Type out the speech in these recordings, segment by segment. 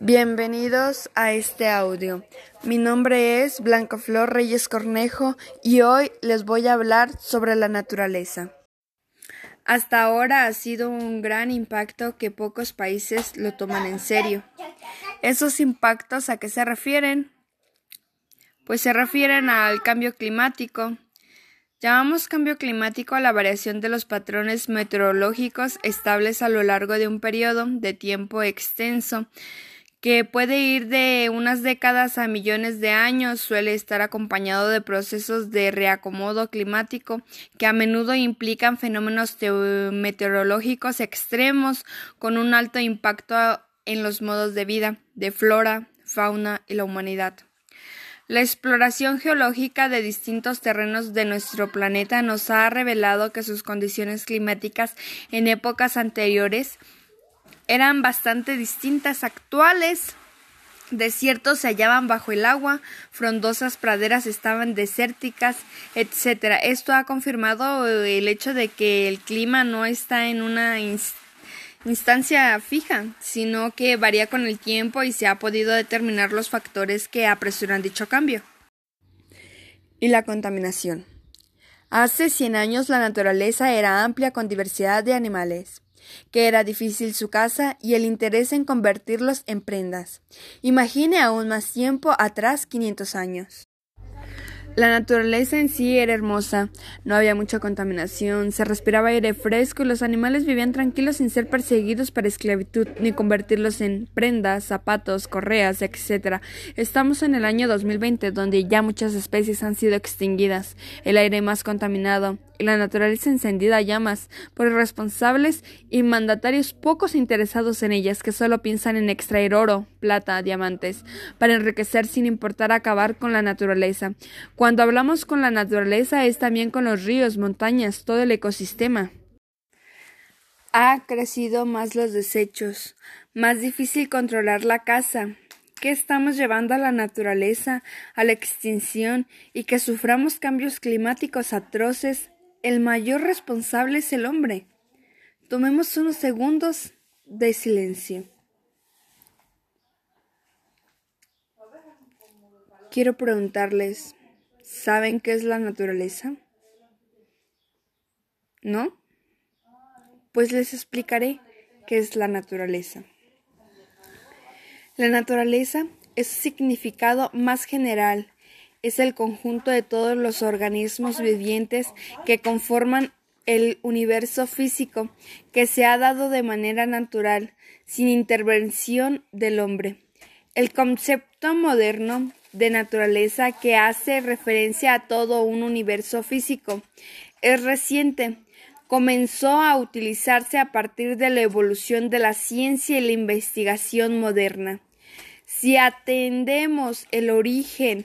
Bienvenidos a este audio. Mi nombre es Blanca Flor Reyes Cornejo y hoy les voy a hablar sobre la naturaleza. Hasta ahora ha sido un gran impacto que pocos países lo toman en serio. ¿Esos impactos a qué se refieren? Pues se refieren al cambio climático, Llamamos cambio climático a la variación de los patrones meteorológicos estables a lo largo de un periodo de tiempo extenso que puede ir de unas décadas a millones de años, suele estar acompañado de procesos de reacomodo climático que a menudo implican fenómenos meteorológicos extremos con un alto impacto en los modos de vida de flora, fauna y la humanidad. La exploración geológica de distintos terrenos de nuestro planeta nos ha revelado que sus condiciones climáticas en épocas anteriores eran bastante distintas actuales. Desiertos se hallaban bajo el agua, frondosas praderas estaban desérticas, etc. Esto ha confirmado el hecho de que el clima no está en una instancia fija, sino que varía con el tiempo y se ha podido determinar los factores que apresuran dicho cambio. Y la contaminación. Hace 100 años la naturaleza era amplia con diversidad de animales, que era difícil su caza y el interés en convertirlos en prendas. Imagine aún más tiempo atrás 500 años. La naturaleza en sí era hermosa, no había mucha contaminación, se respiraba aire fresco y los animales vivían tranquilos sin ser perseguidos para esclavitud ni convertirlos en prendas, zapatos, correas, etc. Estamos en el año 2020 donde ya muchas especies han sido extinguidas, el aire más contaminado, y la naturaleza encendida a llamas por irresponsables y mandatarios pocos interesados en ellas que solo piensan en extraer oro, plata, diamantes, para enriquecer sin importar acabar con la naturaleza. Hablamos con la naturaleza es también con los ríos, montañas, todo el ecosistema. Ha crecido más los desechos, más difícil controlar la casa, que estamos llevando a la naturaleza a la extinción y que suframos cambios climáticos atroces el mayor responsable es el hombre. Tomemos unos segundos de silencio. Quiero preguntarles, ¿saben qué es la naturaleza? ¿No? Pues les explicaré qué es la naturaleza. La naturaleza es su significado más general es el conjunto de todos los organismos vivientes que conforman el universo físico que se ha dado de manera natural, sin intervención del hombre. El concepto moderno de naturaleza que hace referencia a todo un universo físico es reciente. Comenzó a utilizarse a partir de la evolución de la ciencia y la investigación moderna. Si atendemos el origen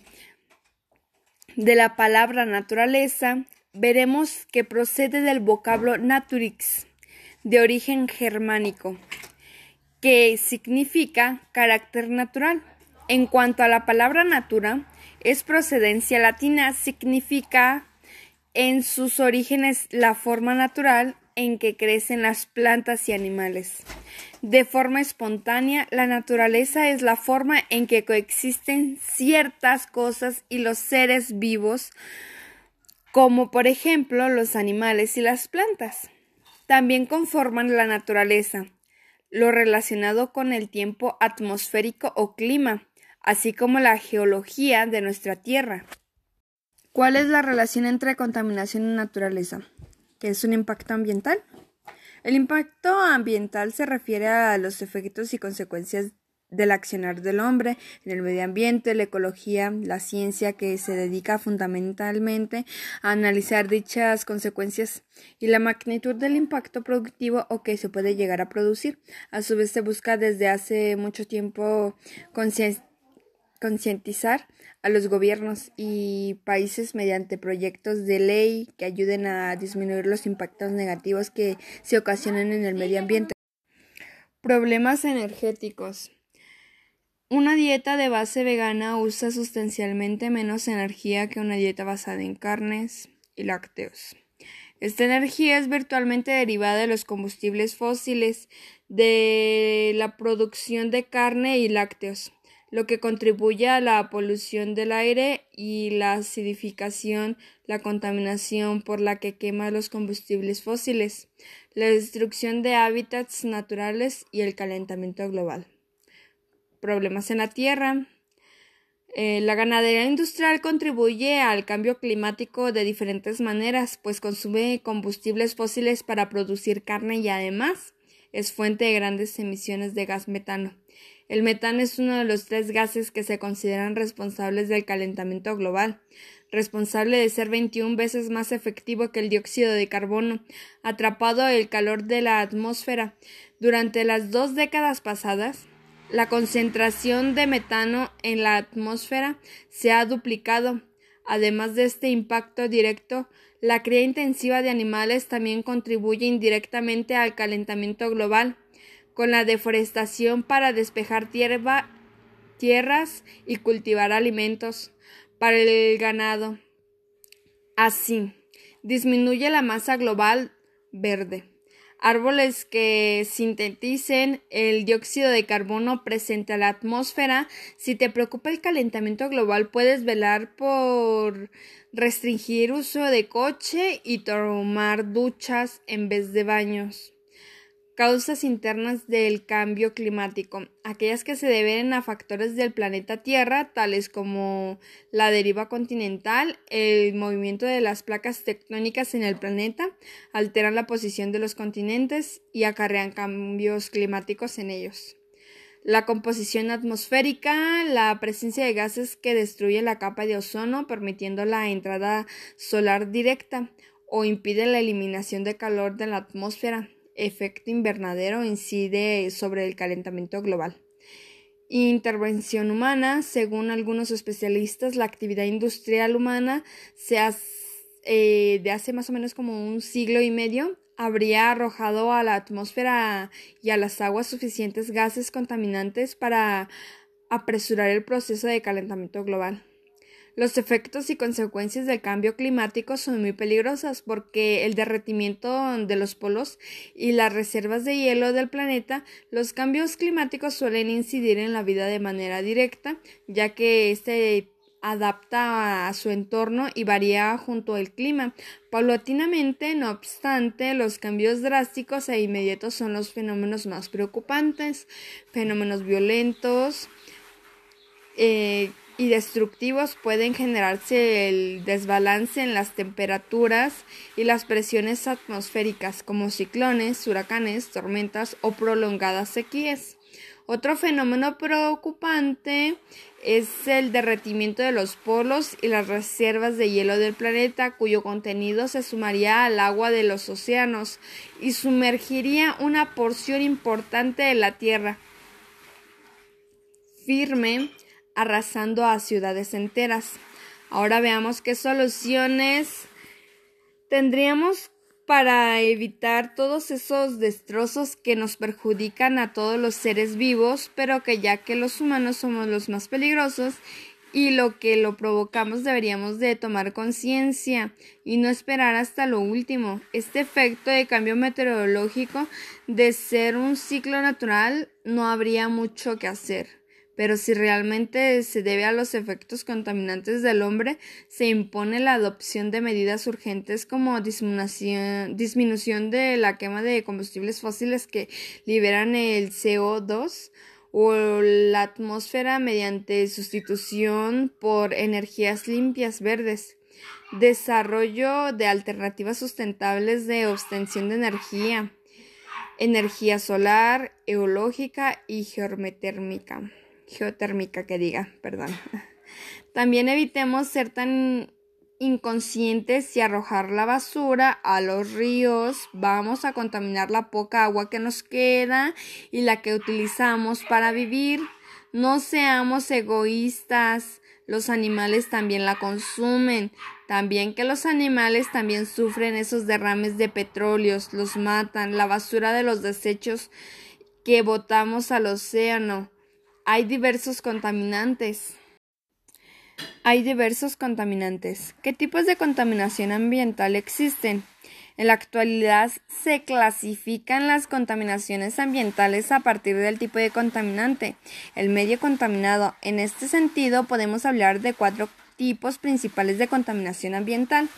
de la palabra naturaleza, veremos que procede del vocablo naturix, de origen germánico, que significa carácter natural. En cuanto a la palabra natura, es procedencia latina, significa en sus orígenes la forma natural en que crecen las plantas y animales. De forma espontánea, la naturaleza es la forma en que coexisten ciertas cosas y los seres vivos, como por ejemplo los animales y las plantas. También conforman la naturaleza, lo relacionado con el tiempo atmosférico o clima, así como la geología de nuestra Tierra. ¿Cuál es la relación entre contaminación y naturaleza? ¿Qué es un impacto ambiental? El impacto ambiental se refiere a los efectos y consecuencias del accionar del hombre en el medio ambiente, la ecología, la ciencia que se dedica fundamentalmente a analizar dichas consecuencias y la magnitud del impacto productivo o que se puede llegar a producir. A su vez se busca desde hace mucho tiempo concientizar a los gobiernos y países mediante proyectos de ley que ayuden a disminuir los impactos negativos que se ocasionan en el medio ambiente. Problemas energéticos. Una dieta de base vegana usa sustancialmente menos energía que una dieta basada en carnes y lácteos. Esta energía es virtualmente derivada de los combustibles fósiles, de la producción de carne y lácteos, lo que contribuye a la polución del aire y la acidificación, la contaminación por la que quema los combustibles fósiles, la destrucción de hábitats naturales y el calentamiento global. Problemas en la Tierra. Eh, la ganadería industrial contribuye al cambio climático de diferentes maneras, pues consume combustibles fósiles para producir carne y además es fuente de grandes emisiones de gas metano. El metano es uno de los tres gases que se consideran responsables del calentamiento global, responsable de ser 21 veces más efectivo que el dióxido de carbono, atrapado el calor de la atmósfera. Durante las dos décadas pasadas, la concentración de metano en la atmósfera se ha duplicado. Además de este impacto directo, la cría intensiva de animales también contribuye indirectamente al calentamiento global, con la deforestación para despejar tierras y cultivar alimentos para el ganado. Así, disminuye la masa global verde árboles que sinteticen el dióxido de carbono presente a la atmósfera. Si te preocupa el calentamiento global, puedes velar por restringir uso de coche y tomar duchas en vez de baños. Causas internas del cambio climático, aquellas que se deben a factores del planeta Tierra, tales como la deriva continental, el movimiento de las placas tectónicas en el planeta, alteran la posición de los continentes y acarrean cambios climáticos en ellos. La composición atmosférica, la presencia de gases que destruyen la capa de ozono, permitiendo la entrada solar directa o impide la eliminación de calor de la atmósfera efecto invernadero incide sobre el calentamiento global. Intervención humana. Según algunos especialistas, la actividad industrial humana se eh, de hace más o menos como un siglo y medio habría arrojado a la atmósfera y a las aguas suficientes gases contaminantes para apresurar el proceso de calentamiento global. Los efectos y consecuencias del cambio climático son muy peligrosas porque el derretimiento de los polos y las reservas de hielo del planeta, los cambios climáticos suelen incidir en la vida de manera directa, ya que este adapta a su entorno y varía junto al clima. Paulatinamente, no obstante, los cambios drásticos e inmediatos son los fenómenos más preocupantes, fenómenos violentos, eh, y destructivos pueden generarse el desbalance en las temperaturas y las presiones atmosféricas como ciclones, huracanes, tormentas o prolongadas sequías. Otro fenómeno preocupante es el derretimiento de los polos y las reservas de hielo del planeta, cuyo contenido se sumaría al agua de los océanos y sumergiría una porción importante de la Tierra. Firme arrasando a ciudades enteras. Ahora veamos qué soluciones tendríamos para evitar todos esos destrozos que nos perjudican a todos los seres vivos, pero que ya que los humanos somos los más peligrosos y lo que lo provocamos deberíamos de tomar conciencia y no esperar hasta lo último. Este efecto de cambio meteorológico de ser un ciclo natural no habría mucho que hacer pero si realmente se debe a los efectos contaminantes del hombre, se impone la adopción de medidas urgentes como disminución, de la quema de combustibles fósiles que liberan el CO2 o la atmósfera mediante sustitución por energías limpias verdes, desarrollo de alternativas sustentables de obtención de energía, energía solar, eológica y geotérmica geotérmica que diga, perdón. También evitemos ser tan inconscientes y arrojar la basura a los ríos. Vamos a contaminar la poca agua que nos queda y la que utilizamos para vivir. No seamos egoístas. Los animales también la consumen. También que los animales también sufren esos derrames de petróleos, los matan, la basura de los desechos que botamos al océano hay diversos contaminantes. Hay diversos contaminantes. ¿Qué tipos de contaminación ambiental existen? En la actualidad se clasifican las contaminaciones ambientales a partir del tipo de contaminante, el medio contaminado. En este sentido, podemos hablar de cuatro tipos principales de contaminación ambiental.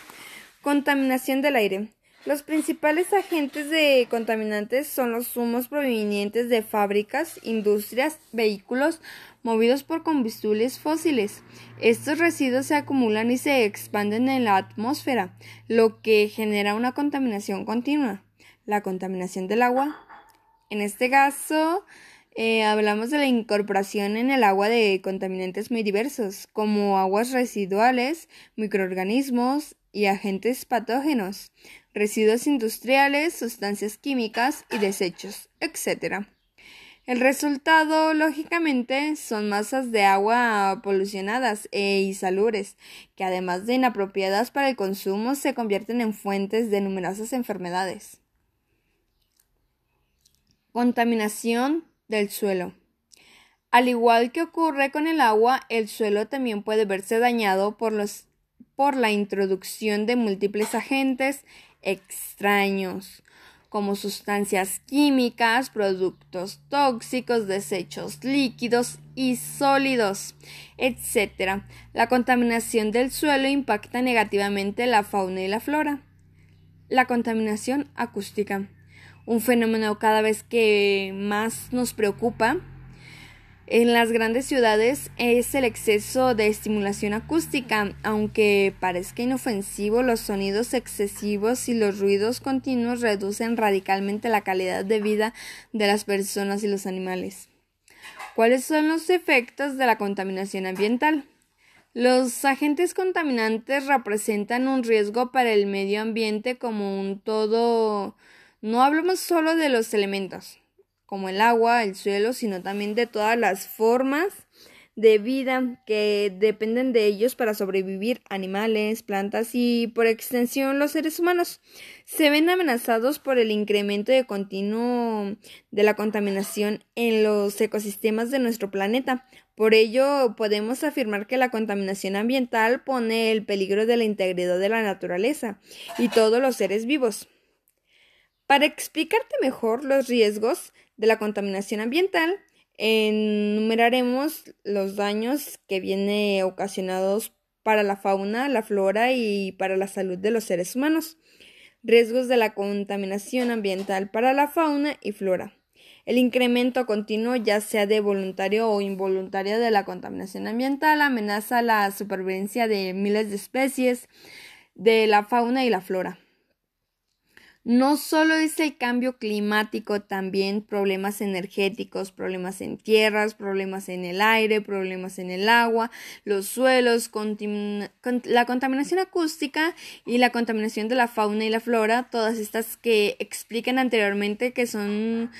Contaminación del aire. Los principales agentes de contaminantes son los humos provenientes de fábricas, industrias, vehículos movidos por combustibles fósiles. Estos residuos se acumulan y se expanden en la atmósfera, lo que genera una contaminación continua. La contaminación del agua. En este caso, eh, hablamos de la incorporación en el agua de contaminantes muy diversos, como aguas residuales, microorganismos y agentes patógenos residuos industriales, sustancias químicas y desechos, etc. El resultado, lógicamente, son masas de agua polucionadas e insalubres, que además de inapropiadas para el consumo, se convierten en fuentes de numerosas enfermedades. Contaminación del suelo. Al igual que ocurre con el agua, el suelo también puede verse dañado por, los, por la introducción de múltiples agentes extraños, como sustancias químicas, productos tóxicos, desechos líquidos y sólidos, etc. La contaminación del suelo impacta negativamente la fauna y la flora. La contaminación acústica, un fenómeno cada vez que más nos preocupa en las grandes ciudades es el exceso de estimulación acústica, aunque parezca inofensivo, los sonidos excesivos y los ruidos continuos reducen radicalmente la calidad de vida de las personas y los animales. ¿Cuáles son los efectos de la contaminación ambiental? Los agentes contaminantes representan un riesgo para el medio ambiente como un todo. No hablamos solo de los elementos, como el agua, el suelo, sino también de todas las formas de vida que dependen de ellos para sobrevivir animales, plantas y por extensión los seres humanos. Se ven amenazados por el incremento de continuo de la contaminación en los ecosistemas de nuestro planeta. Por ello, podemos afirmar que la contaminación ambiental pone el peligro de la integridad de la naturaleza y todos los seres vivos. Para explicarte mejor los riesgos de la contaminación ambiental, enumeraremos los daños que vienen ocasionados para la fauna, la flora y para la salud de los seres humanos. Riesgos de la contaminación ambiental para la fauna y flora. El incremento continuo, ya sea de voluntario o involuntario, de la contaminación ambiental amenaza la supervivencia de miles de especies de la fauna y la flora. No solo es el cambio climático, también problemas energéticos, problemas en tierras, problemas en el aire, problemas en el agua, los suelos, la contaminación acústica y la contaminación de la fauna y la flora, todas estas que explican anteriormente que son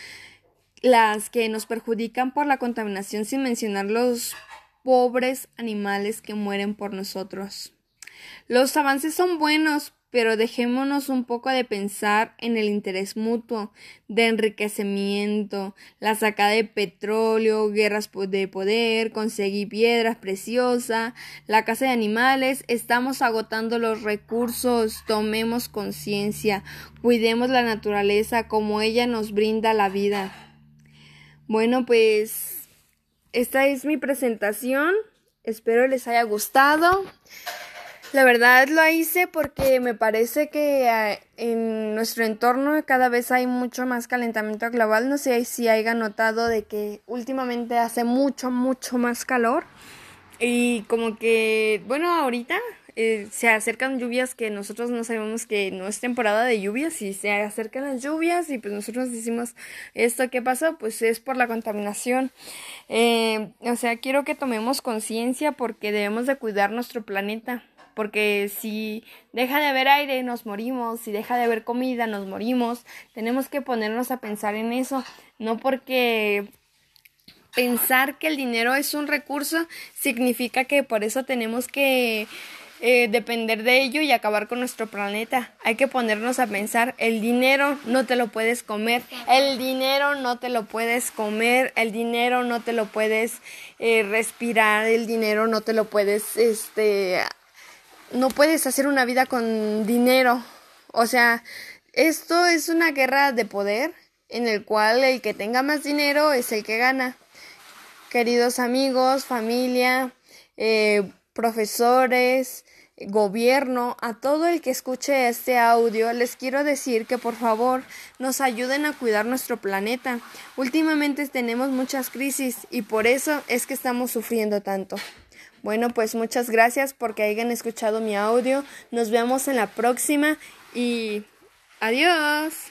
las que nos perjudican por la contaminación sin mencionar los pobres animales que mueren por nosotros. Los avances son buenos, pero dejémonos un poco de pensar en el interés mutuo, de enriquecimiento, la sacada de petróleo, guerras de poder, conseguir piedras preciosas, la caza de animales, estamos agotando los recursos, tomemos conciencia, cuidemos la naturaleza como ella nos brinda la vida. Bueno, pues esta es mi presentación, espero les haya gustado. La verdad lo hice porque me parece que eh, en nuestro entorno cada vez hay mucho más calentamiento global. No sé si haya notado de que últimamente hace mucho, mucho más calor. Y como que, bueno, ahorita eh, se acercan lluvias que nosotros no sabemos que no es temporada de lluvias y se acercan las lluvias y pues nosotros decimos esto qué pasó pues es por la contaminación eh, o sea quiero que tomemos conciencia porque debemos de cuidar nuestro planeta porque si deja de haber aire nos morimos, si deja de haber comida nos morimos, tenemos que ponernos a pensar en eso, no porque pensar que el dinero es un recurso significa que por eso tenemos que eh, depender de ello y acabar con nuestro planeta. Hay que ponernos a pensar, el dinero no te lo puedes comer, el dinero no te lo puedes comer, el dinero no te lo puedes eh, respirar, el dinero no te lo puedes este no puedes hacer una vida con dinero. O sea, esto es una guerra de poder en el cual el que tenga más dinero es el que gana. Queridos amigos, familia, eh, profesores, gobierno, a todo el que escuche este audio, les quiero decir que por favor nos ayuden a cuidar nuestro planeta. Últimamente tenemos muchas crisis y por eso es que estamos sufriendo tanto. Bueno, pues muchas gracias porque hayan escuchado mi audio. Nos vemos en la próxima y adiós.